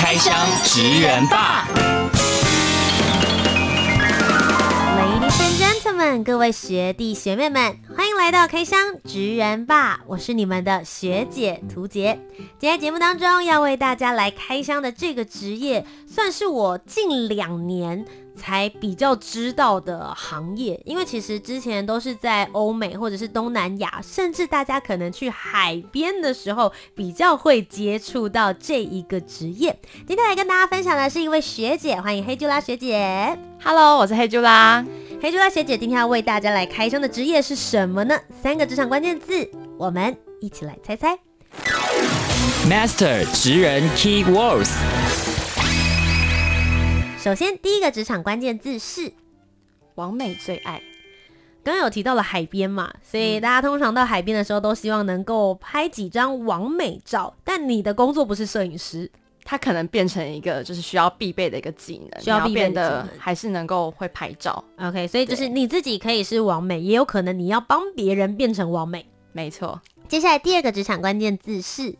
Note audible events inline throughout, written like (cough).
开箱职人吧！Ladies and gentlemen，各位学弟学妹们，来到开箱职人吧！我是你们的学姐涂洁。今天节目当中要为大家来开箱的这个职业，算是我近两年才比较知道的行业，因为其实之前都是在欧美或者是东南亚，甚至大家可能去海边的时候比较会接触到这一个职业。今天来跟大家分享的是一位学姐，欢迎黑朱拉学姐。Hello，我是黑朱拉。黑猪大学姐今天要为大家来开箱的职业是什么呢？三个职场关键字，我们一起来猜猜。Master 职人 Key Words。首先，第一个职场关键字是王美最爱。刚刚有提到了海边嘛，所以大家通常到海边的时候都希望能够拍几张完美照。但你的工作不是摄影师，它可能变成一个就是需要必备的一个技能，需要必备的还是能够会拍照。OK，所以就是你自己可以是完美，也有可能你要帮别人变成完美。没错。接下来第二个职场关键字是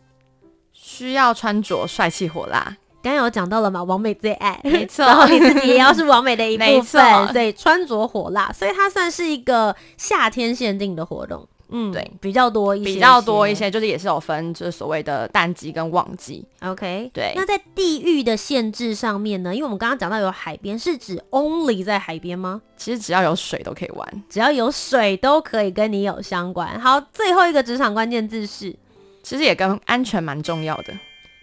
需要穿着帅气火辣。刚刚有讲到了嘛，完美最爱，(laughs) 没错，然后你自己也要是完美的一部分，(laughs) 没错，对，穿着火辣，所以它算是一个夏天限定的活动，嗯，对，比较多一些，比较多一些，就是也是有分，就是所谓的淡季跟旺季，OK，对。那在地域的限制上面呢？因为我们刚刚讲到有海边，是指 only 在海边吗？其实只要有水都可以玩，只要有水都可以跟你有相关。好，最后一个职场关键字是，其实也跟安全蛮重要的。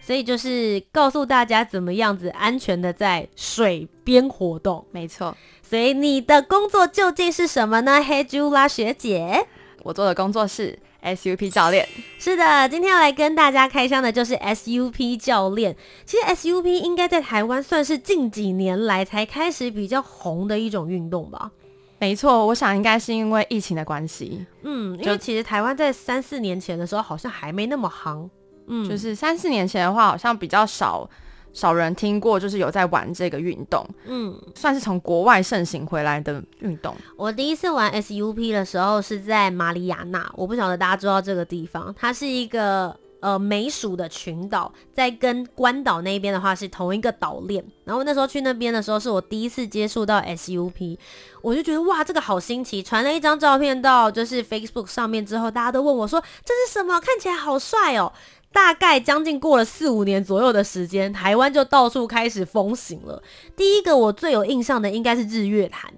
所以就是告诉大家怎么样子安全的在水边活动，没错。所以你的工作究竟是什么呢？黑朱拉学姐，我做的工作是 SUP 教练。是的，今天要来跟大家开箱的就是 SUP 教练。其实 SUP 应该在台湾算是近几年来才开始比较红的一种运动吧？没错，我想应该是因为疫情的关系。嗯，因为其实台湾在三四年前的时候好像还没那么夯。嗯，就是三四年前的话，好像比较少少人听过，就是有在玩这个运动。嗯，算是从国外盛行回来的运动。我第一次玩 SUP 的时候是在马里亚纳，我不晓得大家知道这个地方，它是一个呃美属的群岛，在跟关岛那边的话是同一个岛链。然后那时候去那边的时候，是我第一次接触到 SUP，我就觉得哇，这个好新奇。传了一张照片到就是 Facebook 上面之后，大家都问我说，这是什么？看起来好帅哦。大概将近过了四五年左右的时间，台湾就到处开始风行了。第一个我最有印象的应该是日月潭，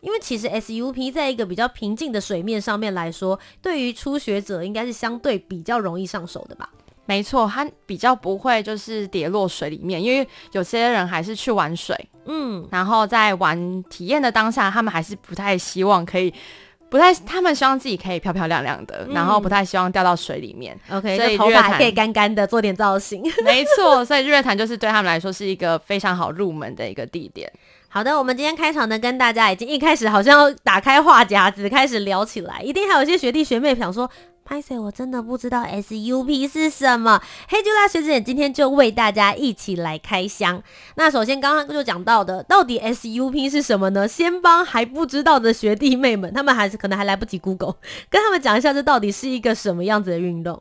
因为其实 SUP 在一个比较平静的水面上面来说，对于初学者应该是相对比较容易上手的吧？没错，它比较不会就是跌落水里面，因为有些人还是去玩水，嗯，然后在玩体验的当下，他们还是不太希望可以。不太，他们希望自己可以漂漂亮亮的，嗯、然后不太希望掉到水里面。OK，所以头发可以干干的，做点造型。(laughs) (laughs) 没错，所以日月潭就是对他们来说是一个非常好入门的一个地点。好的，我们今天开场呢，跟大家已经一开始好像要打开话匣子开始聊起来，一定还有一些学弟学妹想说。拍谢，我真的不知道 SUP 是什么。黑朱拉学姐今天就为大家一起来开箱。那首先刚刚就讲到的，到底 SUP 是什么呢？先帮还不知道的学弟妹们，他们还是可能还来不及 Google，跟他们讲一下这到底是一个什么样子的运动。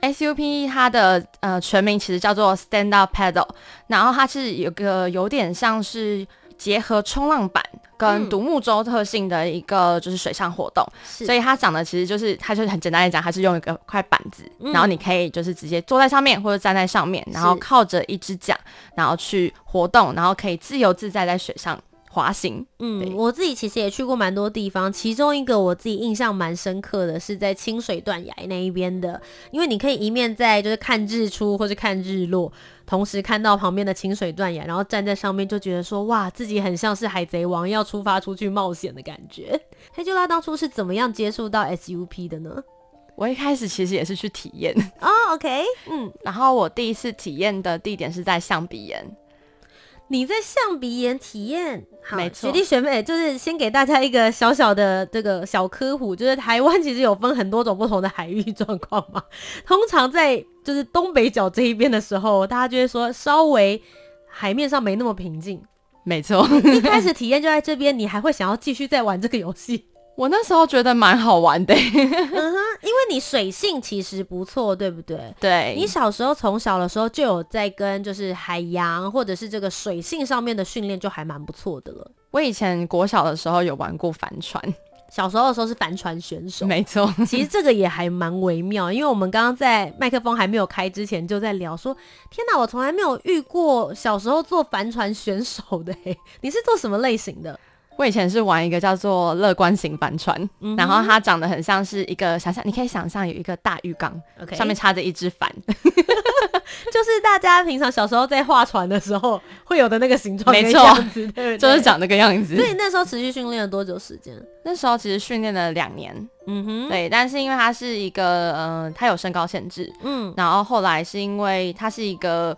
SUP 它的呃全名其实叫做 Stand Up Paddle，然后它是有个有点像是结合冲浪板。跟独木舟特性的一个就是水上活动，嗯、所以它讲的其实就是，它就是很简单来讲，它是用一个块板子，嗯、然后你可以就是直接坐在上面或者站在上面，然后靠着一只桨，然后去活动，然后可以自由自在在水上滑行。嗯，我自己其实也去过蛮多地方，其中一个我自己印象蛮深刻的是在清水断崖那一边的，因为你可以一面在就是看日出或是看日落。同时看到旁边的清水断崖，然后站在上面就觉得说，哇，自己很像是海贼王要出发出去冒险的感觉。(laughs) 黑就拉当初是怎么样接触到 SUP 的呢？我一开始其实也是去体验哦，OK，嗯，然后我第一次体验的地点是在象鼻岩。你在象鼻岩体验，好，没错学弟学妹，就是先给大家一个小小的这个小科普，就是台湾其实有分很多种不同的海域状况嘛。(laughs) 通常在就是东北角这一边的时候，大家就会说稍微海面上没那么平静。没错，(laughs) 一开始体验就在这边，你还会想要继续再玩这个游戏。我那时候觉得蛮好玩的，(laughs) 嗯哼，因为你水性其实不错，对不对？对，你小时候从小的时候就有在跟就是海洋或者是这个水性上面的训练，就还蛮不错的了。我以前国小的时候有玩过帆船，小时候的时候是帆船选手，没错。其实这个也还蛮微妙，因为我们刚刚在麦克风还没有开之前就在聊说，天哪，我从来没有遇过小时候做帆船选手的，你是做什么类型的？我以前是玩一个叫做乐观型帆船，嗯、然后它长得很像是一个想象，你可以想象有一个大浴缸.上面插着一只帆，(laughs) 就是大家平常小时候在划船的时候会有的那个形状，没错，就是长那个样子。所以那时候持续训练了多久时间？那时候其实训练了两年，嗯哼，对。但是因为它是一个，嗯、呃，它有身高限制，嗯，然后后来是因为它是一个。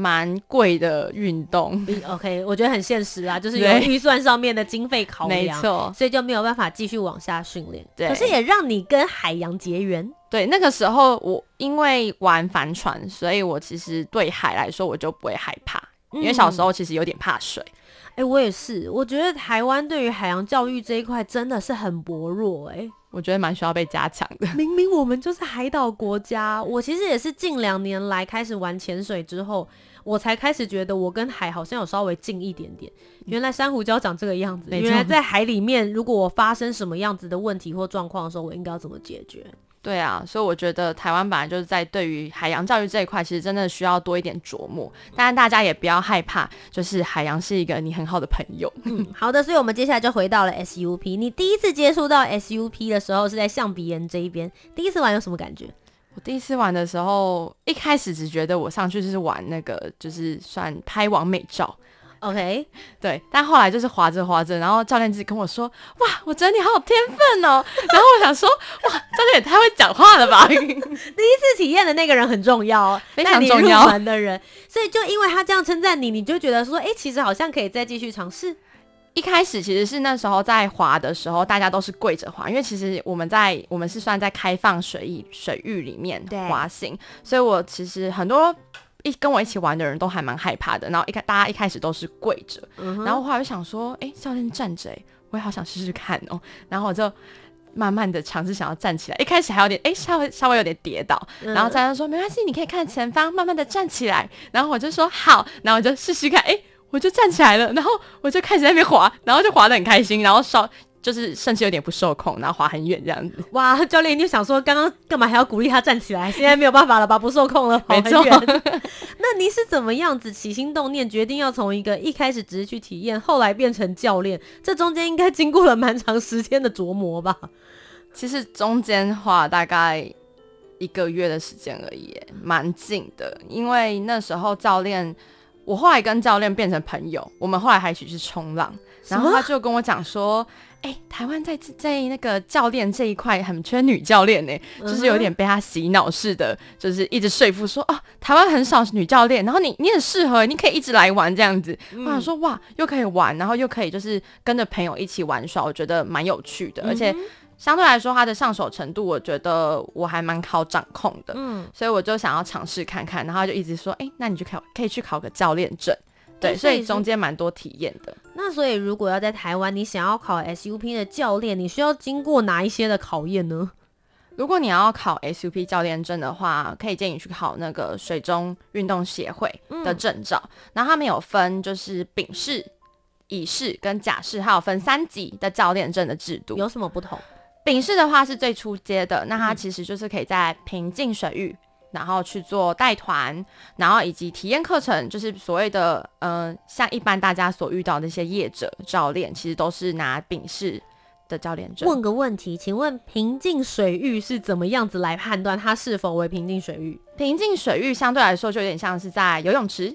蛮贵的运动，OK，我觉得很现实啊，(laughs) 就是有预算上面的经费考量，没错，所以就没有办法继续往下训练。对，可是也让你跟海洋结缘。对，那个时候我因为玩帆船，所以我其实对海来说我就不会害怕，嗯、因为小时候其实有点怕水。哎、欸，我也是，我觉得台湾对于海洋教育这一块真的是很薄弱、欸，哎。我觉得蛮需要被加强的。(laughs) 明明我们就是海岛国家，我其实也是近两年来开始玩潜水之后，我才开始觉得我跟海好像有稍微近一点点。原来珊瑚礁长这个样子，原来在海里面，如果我发生什么样子的问题或状况的时候，我应该要怎么解决？对啊，所以我觉得台湾本来就是在对于海洋教育这一块，其实真的需要多一点琢磨。当然，大家也不要害怕，就是海洋是一个你很好的朋友。嗯，好的，所以我们接下来就回到了 SUP。你第一次接触到 SUP 的时候是在象鼻岩这一边，第一次玩有什么感觉？我第一次玩的时候，一开始只觉得我上去就是玩那个，就是算拍完美照。OK，(laughs) 对，但后来就是滑着滑着，然后教练自己跟我说：“哇，我觉得你好有天分哦。”然后我想说：“哇，教练也太会讲话了吧！(laughs) ”第一次体验的那个人很重要，非常重要的人，所以就因为他这样称赞你，你就觉得说：“哎、欸，其实好像可以再继续尝试。”一开始其实是那时候在滑的时候，大家都是跪着滑，因为其实我们在我们是算在开放水域水域里面滑行，所以我其实很多。一跟我一起玩的人都还蛮害怕的，然后一开大家一开始都是跪着，嗯，然后后来就想说，哎、欸，教练站着，哎，我也好想试试看哦，然后我就慢慢的尝试想要站起来，一开始还有点，哎、欸，稍微稍微有点跌倒，嗯、然后教练说没关系，你可以看前方，慢慢的站起来，然后我就说好，然后我就试试看，哎、欸，我就站起来了，然后我就开始在那边滑，然后就滑得很开心，然后稍。就是甚至有点不受控，然后滑很远这样子。哇，教练，你就想说，刚刚干嘛还要鼓励他站起来？现在没有办法了吧？不受控了，(laughs) 跑很远。(laughs) 那你是怎么样子起心动念，决定要从一个一开始只是去体验，后来变成教练？这中间应该经过了蛮长时间的琢磨吧？其实中间花大概一个月的时间而已，蛮近的。因为那时候教练，我后来跟教练变成朋友，我们后来还一起去冲浪，然后他就跟我讲说。哎、欸，台湾在在那个教练这一块很缺女教练呢，就是有点被他洗脑似的，就是一直说服说哦，台湾很少女教练，然后你你很适合，你可以一直来玩这样子。我想说哇，又可以玩，然后又可以就是跟着朋友一起玩耍，我觉得蛮有趣的，而且相对来说它的上手程度，我觉得我还蛮好掌控的，嗯，所以我就想要尝试看看，然后就一直说，哎、欸，那你就考可以去考个教练证。对，所以中间蛮多体验的。那所以如果要在台湾，你想要考 SUP 的教练，你需要经过哪一些的考验呢？如果你要考 SUP 教练证的话，可以建议你去考那个水中运动协会的证照。嗯、然后他们有分就是丙式、乙式跟甲式，还有分三级的教练证的制度。有什么不同？丙式的话是最初阶的，那它其实就是可以在平静水域。然后去做带团，然后以及体验课程，就是所谓的，嗯、呃，像一般大家所遇到的那些业者教练，其实都是拿丙式的教练证。问个问题，请问平静水域是怎么样子来判断它是否为平静水域？平静水域相对来说就有点像是在游泳池，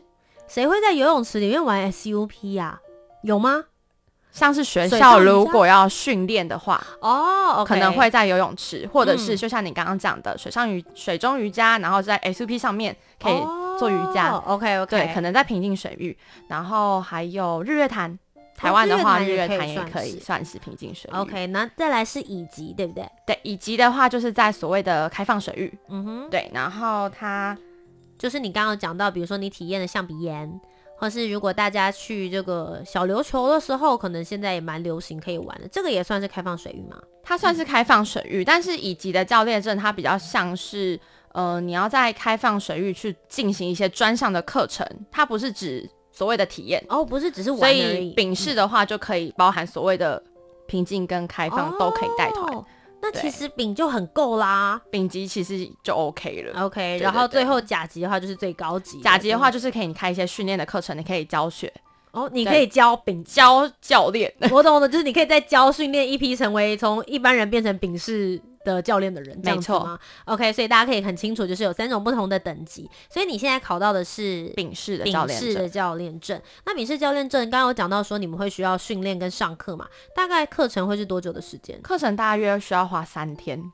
谁会在游泳池里面玩 SUP 呀、啊？有吗？像是学校如果要训练的话，哦，okay、可能会在游泳池，或者是就像你刚刚讲的水上瑜、水中瑜伽，然后在 SUP 上面可以做瑜伽。OK OK，对，可能在平静水域，然后还有日月潭。台湾的话，日月潭也可以算是平静水域。OK，那再来是乙级，对不对？对，乙级的话就是在所谓的开放水域。嗯哼，对，然后它就是你刚刚讲到，比如说你体验的象鼻岩，或是如果大家去这个小琉球的时候，可能现在也蛮流行可以玩的，这个也算是开放水域吗？它算是开放水域，嗯、但是乙级的教练证它比较像是，呃，你要在开放水域去进行一些专项的课程，它不是指。所谓的体验哦，不是只是玩。所以丙式的话就可以包含所谓的平静跟开放都可以带团。哦，那其实丙就很够啦，丙级其实就 OK 了。OK，对对对，然后最后甲级的话就是最高级。甲级的话就是可以开一些训练的课程，你可以教学。哦，你可以教丙教教练，我懂的，就是你可以再教训练一批成为从一般人变成丙式的教练的人，没错。OK，所以大家可以很清楚，就是有三种不同的等级。所以你现在考到的是丙式的教练证。教练证。那丙式教练证，刚刚有讲到说你们会需要训练跟上课嘛？大概课程会是多久的时间？课程大约需要花三天。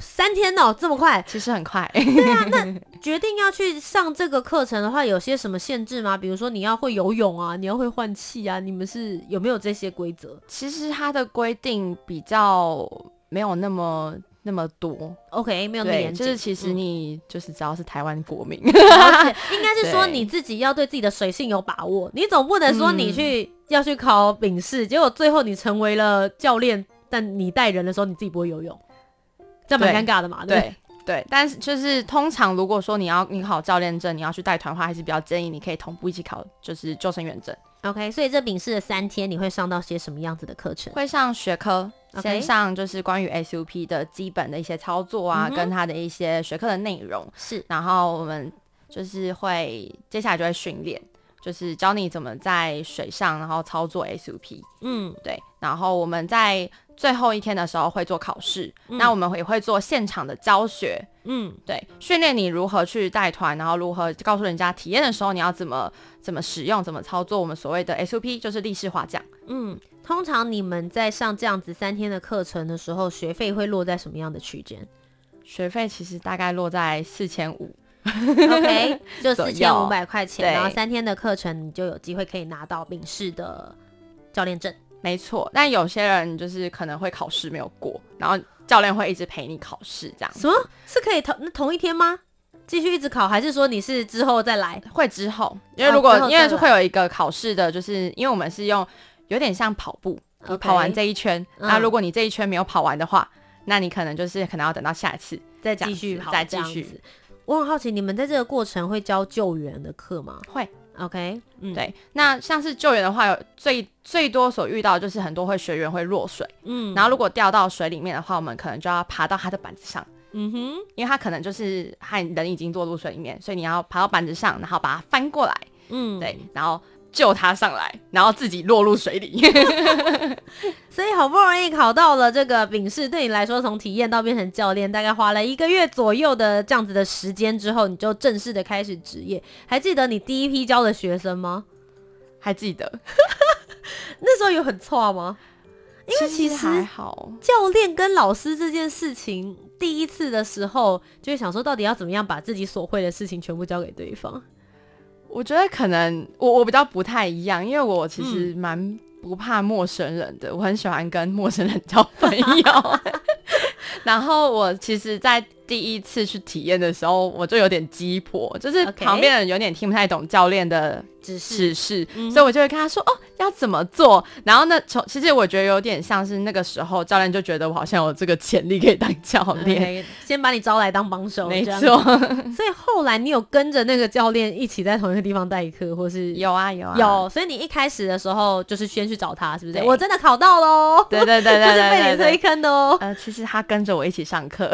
三天哦，这么快？其实很快。对啊，那 (laughs) 决定要去上这个课程的话，有些什么限制吗？比如说你要会游泳啊，你要会换气啊，你们是有没有这些规则？其实它的规定比较。没有那么那么多，OK，没有那么严谨。就是其实你就是只要是台湾国民，(laughs) 应该是说你自己要对自己的水性有把握。你总不能说你去、嗯、要去考丙试，结果最后你成为了教练，但你带人的时候你自己不会游泳，这蛮尴尬的嘛，对 (laughs) 对，对？但是就是通常如果说你要你考教练证，你要去带团的话，还是比较建议你可以同步一起考，就是救生员证。OK，所以这丙试的三天你会上到些什么样子的课程？会上学科。先上就是关于 SUP 的基本的一些操作啊，嗯、跟它的一些学科的内容。是，然后我们就是会接下来就会训练，就是教你怎么在水上然后操作 SUP，嗯，对，然后我们在最后一天的时候会做考试，嗯、那我们也会做现场的教学，嗯，对，训练你如何去带团，然后如何告诉人家体验的时候你要怎么怎么使用，怎么操作我们所谓的 SUP，就是立式滑桨，嗯。通常你们在上这样子三天的课程的时候，学费会落在什么样的区间？学费其实大概落在四千五，OK，(laughs) 就四千五百块钱，然后三天的课程你就有机会可以拿到丙式的教练证。没错，但有些人就是可能会考试没有过，然后教练会一直陪你考试，这样。什么？是可以同那同一天吗？继续一直考，还是说你是之后再来？会之后，因为如果、哦、因为是会有一个考试的，就是因为我们是用。有点像跑步跑完这一圈，那、嗯、如果你这一圈没有跑完的话，那你可能就是可能要等到下一次再继续跑，再继续。我很好奇，你们在这个过程会教救援的课吗？会，OK，嗯，对。那像是救援的话，有最最多所遇到就是很多会学员会落水，嗯，然后如果掉到水里面的话，我们可能就要爬到他的板子上，嗯哼，因为他可能就是他人已经落入水里面，所以你要爬到板子上，然后把它翻过来，嗯，对，然后。救他上来，然后自己落入水里，(laughs) 所以好不容易考到了这个丙试，对你来说从体验到变成教练，大概花了一个月左右的这样子的时间之后，你就正式的开始职业。还记得你第一批教的学生吗？还记得，(laughs) 那时候有很错吗？因为其实还好，教练跟老师这件事情，第一次的时候就会想说，到底要怎么样把自己所会的事情全部交给对方。我觉得可能我我比较不太一样，因为我其实蛮不怕陌生人的，嗯、我很喜欢跟陌生人交朋友。(laughs) 然后我其实，在第一次去体验的时候，我就有点鸡婆，就是旁边人有点听不太懂教练的指示，所以我就会跟他说：“哦，要怎么做？”然后呢，从其实我觉得有点像是那个时候，教练就觉得我好像有这个潜力可以当教练，okay, 先把你招来当帮手。没错，(laughs) 所以后来你有跟着那个教练一起在同一个地方代课，或是有啊有啊有。所以你一开始的时候就是先去找他，是不是？我真的考到喽！对对对对，(laughs) 就是被你推坑的哦。呃，其实他跟着我一起上课，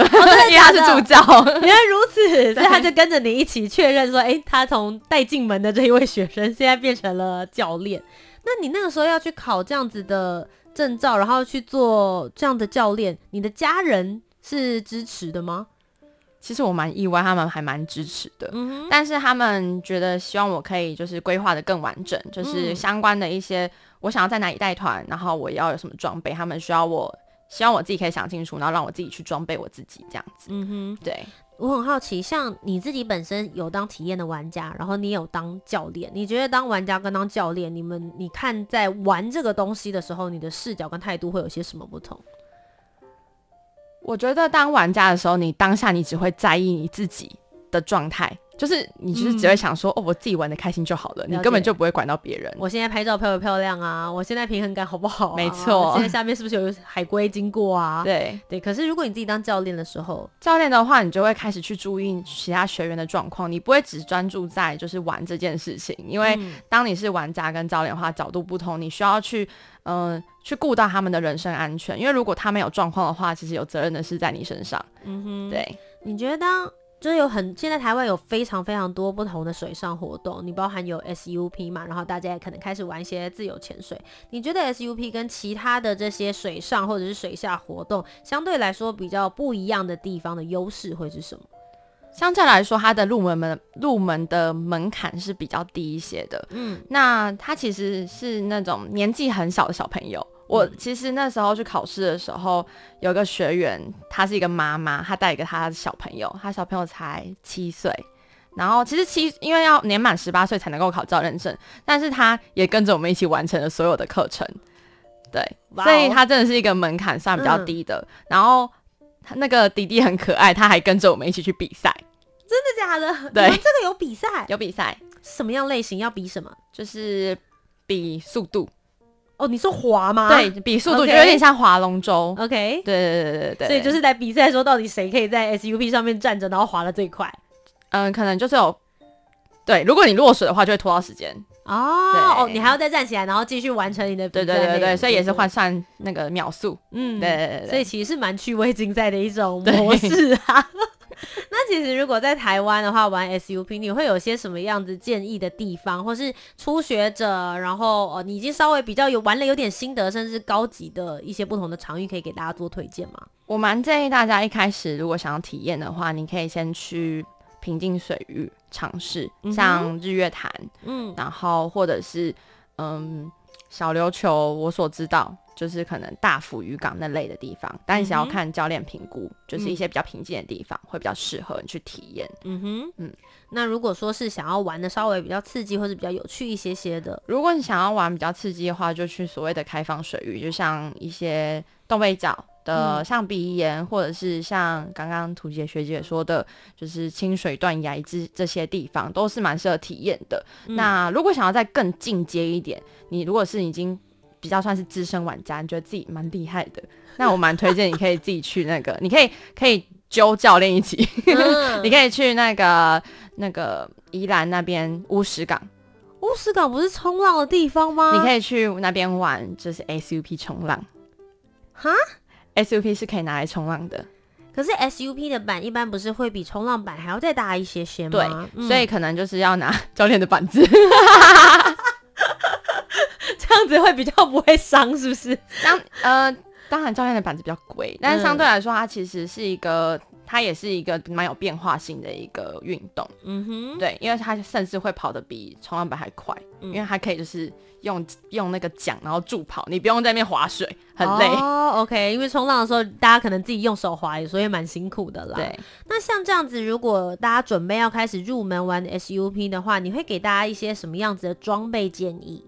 因为他是助教。(laughs) 原来如此，所以他就跟着你一起确认说：“哎、欸，他从带进门的这一位学生，现在变成了教练。那你那个时候要去考这样子的证照，然后去做这样的教练，你的家人是支持的吗？”其实我蛮意外，他们还蛮支持的。嗯，但是他们觉得希望我可以就是规划的更完整，就是相关的一些我想要在哪里带团，然后我要有什么装备，他们需要我。希望我自己可以想清楚，然后让我自己去装备我自己这样子。嗯哼，对。我很好奇，像你自己本身有当体验的玩家，然后你有当教练，你觉得当玩家跟当教练，你们你看在玩这个东西的时候，你的视角跟态度会有些什么不同？我觉得当玩家的时候，你当下你只会在意你自己的状态。就是你就是只会想说，嗯、哦，我自己玩的开心就好了，了你根本就不会管到别人。我现在拍照漂不漂亮啊？我现在平衡感好不好、啊？没错。现在下面是不是有海龟经过啊？对对。可是如果你自己当教练的时候，教练的话，你就会开始去注意其他学员的状况，你不会只专注在就是玩这件事情，因为当你是玩家跟教练的话，角度不同，你需要去嗯、呃、去顾到他们的人身安全，因为如果他们有状况的话，其实有责任的是在你身上。嗯哼，对。你觉得当？就是有很，现在台湾有非常非常多不同的水上活动，你包含有 SUP 嘛，然后大家也可能开始玩一些自由潜水。你觉得 SUP 跟其他的这些水上或者是水下活动相对来说比较不一样的地方的优势会是什么？相对来说，它的入门门入门的门槛是比较低一些的。嗯，那它其实是那种年纪很小的小朋友。我其实那时候去考试的时候，有个学员，她是一个妈妈，她带一个她的小朋友，她小朋友才七岁，然后其实七因为要年满十八岁才能够考教练证，但是她也跟着我们一起完成了所有的课程，对，wow. 所以她真的是一个门槛算比较低的。嗯、然后那个弟弟很可爱，他还跟着我们一起去比赛，真的假的？对，这个有比赛，有比赛，什么样类型？要比什么？就是比速度。哦，你说滑吗？对，比速度就有点像划龙舟。OK，对对对对对，所以就是在比赛的时候到底谁可以在 SUP 上面站着，然后滑的最快。嗯，可能就是有，对，如果你落水的话，就会拖到时间。哦哦，你还要再站起来，然后继续完成你的比赛。对对对对，所以也是换算那个秒数。嗯，对对对对，所以其实是蛮趣味竞赛的一种模式啊。那其实如果在台湾的话，玩 SUP，你会有些什么样子建议的地方，或是初学者，然后呃，你已经稍微比较有玩了有点心得，甚至高级的一些不同的场域，可以给大家做推荐吗？我蛮建议大家一开始如果想要体验的话，你可以先去平静水域尝试，像日月潭，嗯，然后或者是嗯小琉球，我所知道。就是可能大福渔港那类的地方，但你想要看教练评估、嗯，就是一些比较平静的地方，会比较适合你去体验。嗯哼，嗯。那如果说是想要玩的稍微比较刺激或者比较有趣一些些的，如果你想要玩比较刺激的话，就去所谓的开放水域，就像一些东北角的，像鼻岩、嗯，或者是像刚刚图杰学姐说的，就是清水断崖这这些地方，都是蛮适合体验的、嗯。那如果想要再更进阶一点，你如果是已经比较算是资深玩家，你觉得自己蛮厉害的，那我蛮推荐你可以自己去那个，(laughs) 你可以可以揪教练一起，嗯、(laughs) 你可以去那个那个宜兰那边乌石港。乌石港不是冲浪的地方吗？你可以去那边玩，就是 SUP 冲浪。哈，SUP 是可以拿来冲浪的，可是 SUP 的板一般不是会比冲浪板还要再大一些些吗？对、嗯，所以可能就是要拿 (laughs) 教练的板子。这样子会比较不会伤，是不是？当呃，当然教练的板子比较贵，但是相对来说，它其实是一个，它也是一个蛮有变化性的一个运动。嗯哼，对，因为它甚至会跑得比冲浪板还快，嗯，因为它可以就是用用那个桨然后助跑，你不用在那边划水，很累。哦，OK，因为冲浪的时候大家可能自己用手划，所以蛮辛苦的啦。对，那像这样子，如果大家准备要开始入门玩 SUP 的话，你会给大家一些什么样子的装备建议？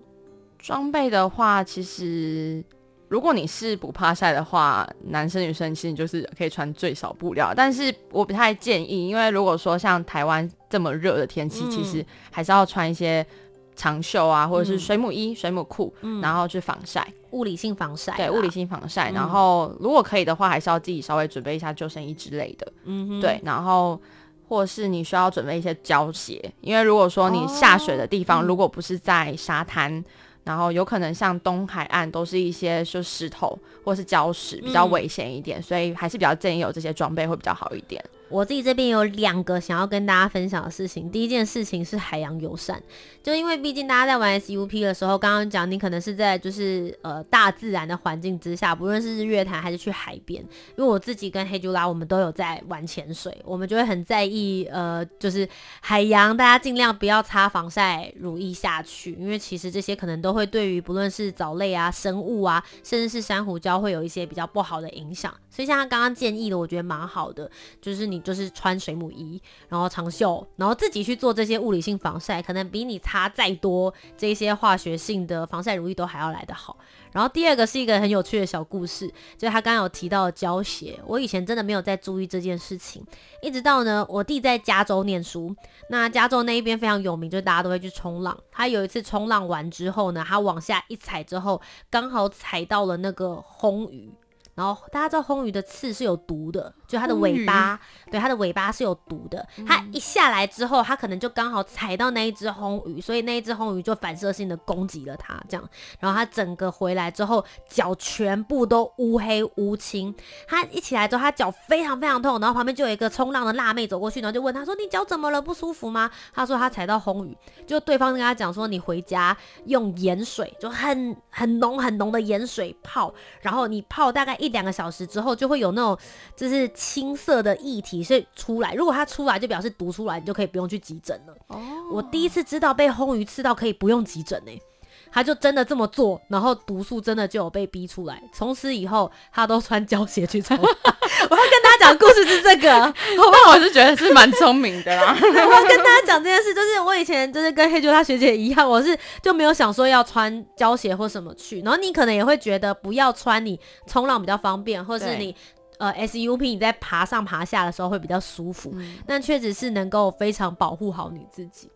装备的话，其实如果你是不怕晒的话，男生女生其实就是可以穿最少布料。但是我不太建议，因为如果说像台湾这么热的天气，嗯，其实还是要穿一些长袖啊，或者是水母衣、嗯、水母裤，然后去防晒，物理性防晒。对，物理性防晒，嗯。然后如果可以的话，还是要自己稍微准备一下救生衣之类的。嗯哼，对，然后或是你需要准备一些胶鞋，因为如果说你下水的地方，哦，如果不是在沙滩。然后有可能像东海岸都是一些就石头或是礁石，比较危险一点，嗯，所以还是比较建议有这些装备会比较好一点。我自己这边有两个想要跟大家分享的事情。第一件事情是海洋友善，就因为毕竟大家在玩 SUP 的时候，刚刚讲你可能是在就是呃大自然的环境之下，不论是日月潭还是去海边。因为我自己跟黑猪拉我们都有在玩潜水，我们就会很在意呃就是海洋，大家尽量不要擦防晒乳液下去，因为其实这些可能都会对于不论是藻类啊、生物啊，甚至是珊瑚礁会有一些比较不好的影响。所以像他刚刚建议的，我觉得蛮好的，就是你。就是穿水母衣，然后长袖，然后自己去做这些物理性防晒，可能比你擦再多这些化学性的防晒乳液都还要来得好。然后第二个是一个很有趣的小故事，就是他刚刚有提到胶鞋，我以前真的没有在注意这件事情，一直到呢我弟在加州念书，那加州那一边非常有名，就是大家都会去冲浪。他有一次冲浪完之后呢，他往下一踩之后，刚好踩到了那个红鱼。然后大家知道红鱼的刺是有毒的，就它的尾巴，对，它的尾巴是有毒的。它一下来之后，它可能就刚好踩到那一只红鱼，所以那一只红鱼就反射性的攻击了它，这样。然后它整个回来之后，脚全部都乌黑乌青。它一起来之后，它脚非常非常痛。然后旁边就有一个冲浪的辣妹走过去，然后就问他说：“你脚怎么了？不舒服吗？”他说他踩到红鱼，就对方跟他讲说：“你回家用盐水，就很很浓很浓的盐水泡，然后你泡大概一。”两个小时之后就会有那种就是青色的液体是出来，如果它出来就表示毒出来，你就可以不用去急诊了。哦，我第一次知道被红鱼刺到可以不用急诊呢、欸。他就真的这么做，然后毒素真的就有被逼出来。从此以后，他都穿胶鞋去冲。(laughs) 我要跟大家讲故事是这个，(laughs) 好不好我是觉得是蛮聪明的啦。(laughs) 我要跟大家讲这件事，就是我以前就是跟黑啾他学姐一样，我是就没有想说要穿胶鞋或什么去。然后你可能也会觉得不要穿，你冲浪比较方便，或是你呃 SUP 你在爬上爬下的时候会比较舒服。嗯、但确实是能够非常保护好你自己。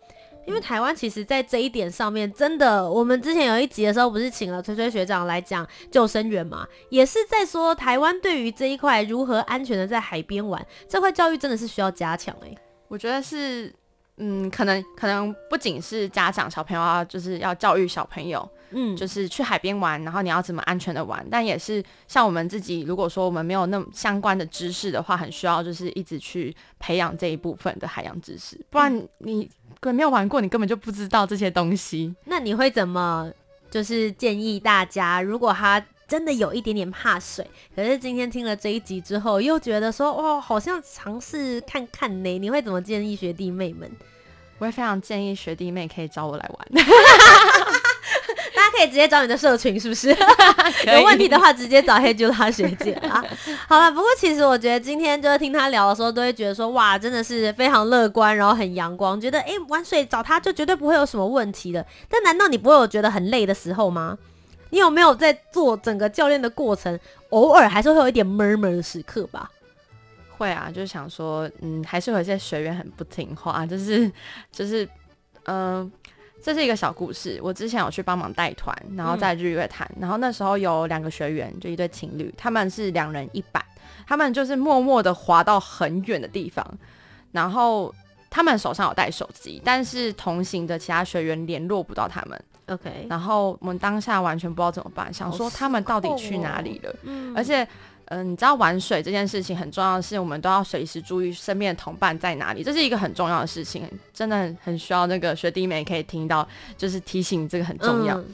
因为台湾其实，在这一点上面，真的，我们之前有一集的时候，不是请了崔崔学长来讲救生员嘛，也是在说台湾对于这一块如何安全的在海边玩这块教育，真的是需要加强哎、欸。我觉得是，嗯，可能可能不仅是家长小朋友啊，就是要教育小朋友，嗯，就是去海边玩，然后你要怎么安全的玩，但也是像我们自己，如果说我们没有那么相关的知识的话，很需要就是一直去培养这一部分的海洋知识，不然你。没有玩过，你根本就不知道这些东西。那你会怎么就是建议大家？如果他真的有一点点怕水，可是今天听了这一集之后，又觉得说哇，好像尝试看看呢？你会怎么建议学弟妹们？我会非常建议学弟妹可以找我来玩。(laughs) 可以直接找你的社群，是不是？(laughs) 有问题的话，直接找黑啾他学姐啊。好了，不过其实我觉得今天就是听他聊的时候，都会觉得说，哇，真的是非常乐观，然后很阳光，觉得哎、欸，玩水找他就绝对不会有什么问题的。但难道你不会有觉得很累的时候吗？你有没有在做整个教练的过程，偶尔还是会有一点 murmur 的时刻吧？会啊，就是想说，嗯，还是有一些学员很不听话，就是就是，嗯、呃。这是一个小故事。我之前有去帮忙带团，然后在日月潭，嗯、然后那时候有两个学员，就一对情侣，他们是两人一板，他们就是默默的滑到很远的地方，然后他们手上有带手机，但是同行的其他学员联络不到他们。OK，然后我们当下完全不知道怎么办，想说他们到底去哪里了，嗯、而且。嗯、呃，你知道玩水这件事情很重要的是，我们都要随时注意身边的同伴在哪里，这是一个很重要的事情，真的很很需要那个学弟妹可以听到，就是提醒这个很重要。嗯、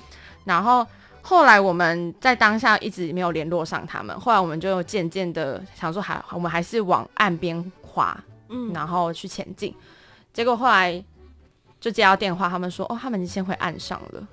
然后后来我们在当下一直没有联络上他们，后来我们就渐渐的想说，还我们还是往岸边滑，嗯，然后去前进。结果后来就接到电话，他们说，哦，他们已经先回岸上了。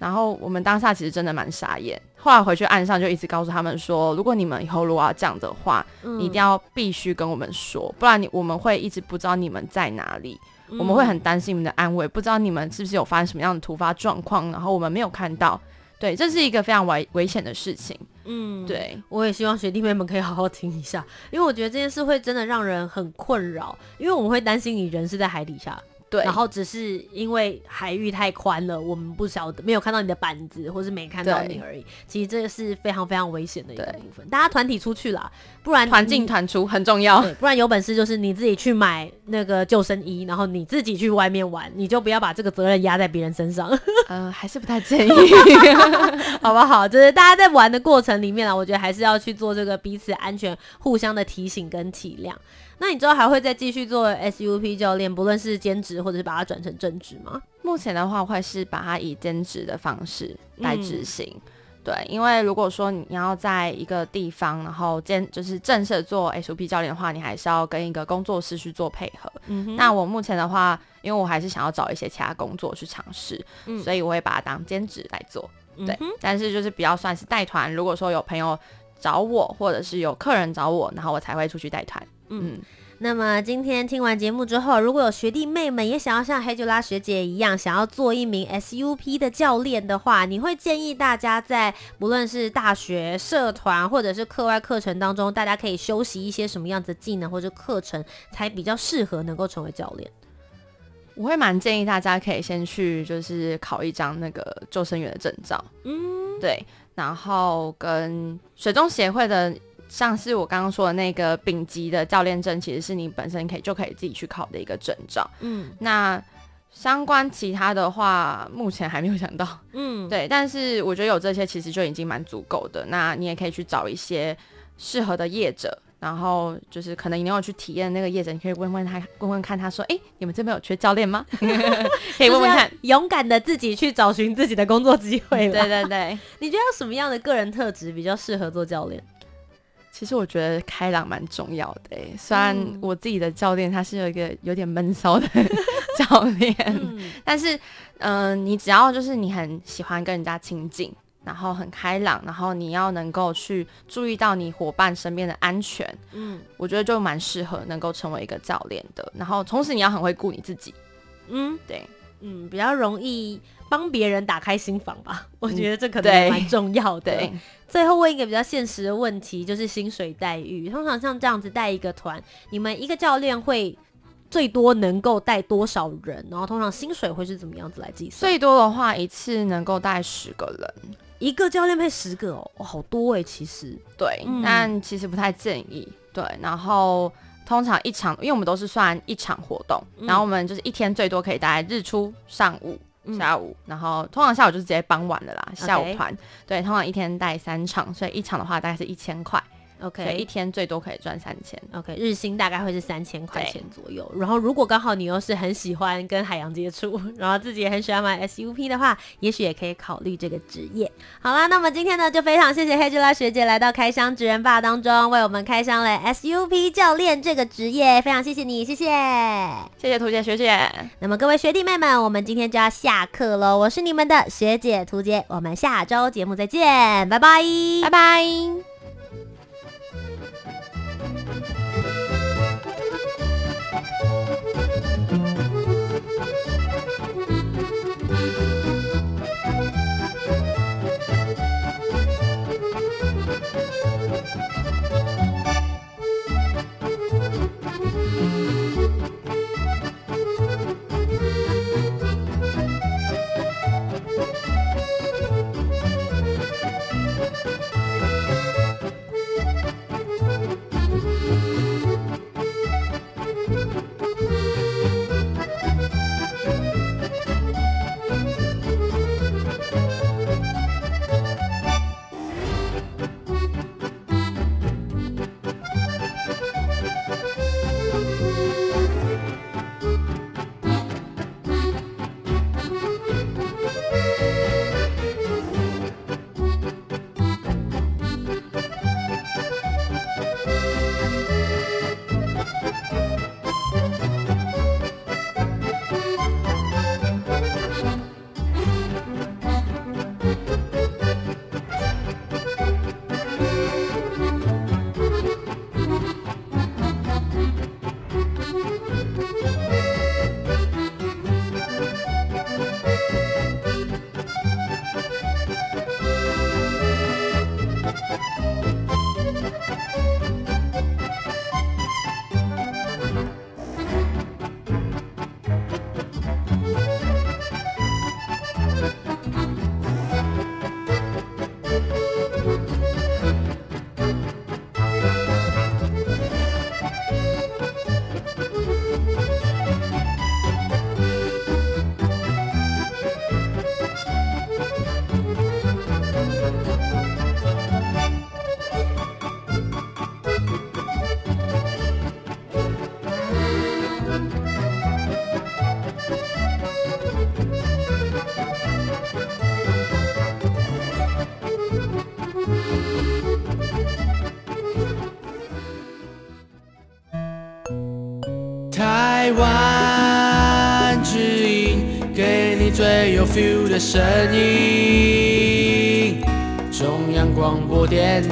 然后我们当下其实真的蛮傻眼，后来回去岸上就一直告诉他们说，如果你们以后如果要这样的话，嗯、你一定要必须跟我们说，不然你我们会一直不知道你们在哪里，嗯、我们会很担心你们的安危，不知道你们是不是有发生什么样的突发状况，然后我们没有看到，对，这是一个非常危危险的事情。嗯，对，我也希望学弟妹们可以好好听一下，因为我觉得这件事会真的让人很困扰，因为我们会担心你人是在海底下。对，然后只是因为海域太宽了，我们不晓得没有看到你的板子，或是没看到你而已。其实这个是非常非常危险的一个部分。大家团体出去啦，不然团进团出很重要。不然有本事就是你自己去买那个救生衣，然后你自己去外面玩，你就不要把这个责任压在别人身上。(laughs) 呃，还是不太建议，(laughs) 好不好？就是大家在玩的过程里面啊，我觉得还是要去做这个彼此安全、互相的提醒跟体谅。那你之后还会再继续做 SUP 教练，不论是兼职或者是把它转成正职吗？目前的话，会是把它以兼职的方式来执行。嗯、对，因为如果说你要在一个地方，然后兼就是正式做 SOP 教练的话，你还是要跟一个工作室去做配合。嗯。那我目前的话，因为我还是想要找一些其他工作去尝试，嗯、所以我会把它当兼职来做。对，嗯、但是就是比较算是带团。如果说有朋友找我，或者是有客人找我，然后我才会出去带团。嗯。那么今天听完节目之后，如果有学弟妹们也想要像黑吉拉学姐一样，想要做一名 SUP 的教练的话，你会建议大家在不论是大学社团或者是课外课程当中，大家可以修习一些什么样子的技能或者课程，才比较适合能够成为教练？我会蛮建议大家可以先去就是考一张那个救生员的证照，嗯，对，然后跟水中协会的。像是我刚刚说的那个丙级的教练证，其实是你本身可以就可以自己去考的一个证照。嗯，那相关其他的话，目前还没有想到。嗯，对，但是我觉得有这些其实就已经蛮足够的。那你也可以去找一些适合的业者，然后就是可能你有去体验那个业者，你可以问问他，问问看他说，哎、欸，你们这边有缺教练吗？(laughs) 可以问问看，勇敢的自己去找寻自己的工作机会。对对对，(laughs) 你觉得什么样的个人特质比较适合做教练？其实我觉得开朗蛮重要的，虽然我自己的教练他是有一个有点闷骚的 (laughs) 教练，嗯、但是，嗯、呃，你只要就是你很喜欢跟人家亲近，然后很开朗，然后你要能够去注意到你伙伴身边的安全，嗯，我觉得就蛮适合能够成为一个教练的。然后同时你要很会顾你自己，嗯，对，嗯，比较容易。帮别人打开心房吧，(laughs) 我觉得这可能蛮重要的。对，最后问一个比较现实的问题，就是薪水待遇。通常像这样子带一个团，你们一个教练会最多能够带多少人？然后通常薪水会是怎么样子来计算？最多的话，一次能够带十个人，一个教练配十个哦，哦好多哎，其实对，嗯、但其实不太建议。对，然后通常一场，因为我们都是算一场活动，嗯、然后我们就是一天最多可以带日出上午。下午，然后通常下午就是直接傍晚的啦。下午团，对，通常一天带三场，所以一场的话大概是一千块。OK，一天最多可以赚三千。OK，日薪大概会是三千块钱左右。然后如果刚好你又是很喜欢跟海洋接触，然后自己也很喜欢买 SUP 的话，也许也可以考虑这个职业。好啦，那么今天呢，就非常谢谢黑吉拉学姐来到开箱职人吧当中，为我们开箱了 SUP 教练这个职业，非常谢谢你，谢谢，谢谢图姐学姐。那么各位学弟妹们，我们今天就要下课喽。我是你们的学姐图姐，我们下周节目再见，拜拜，拜拜。Feel 的声音，中央广播电。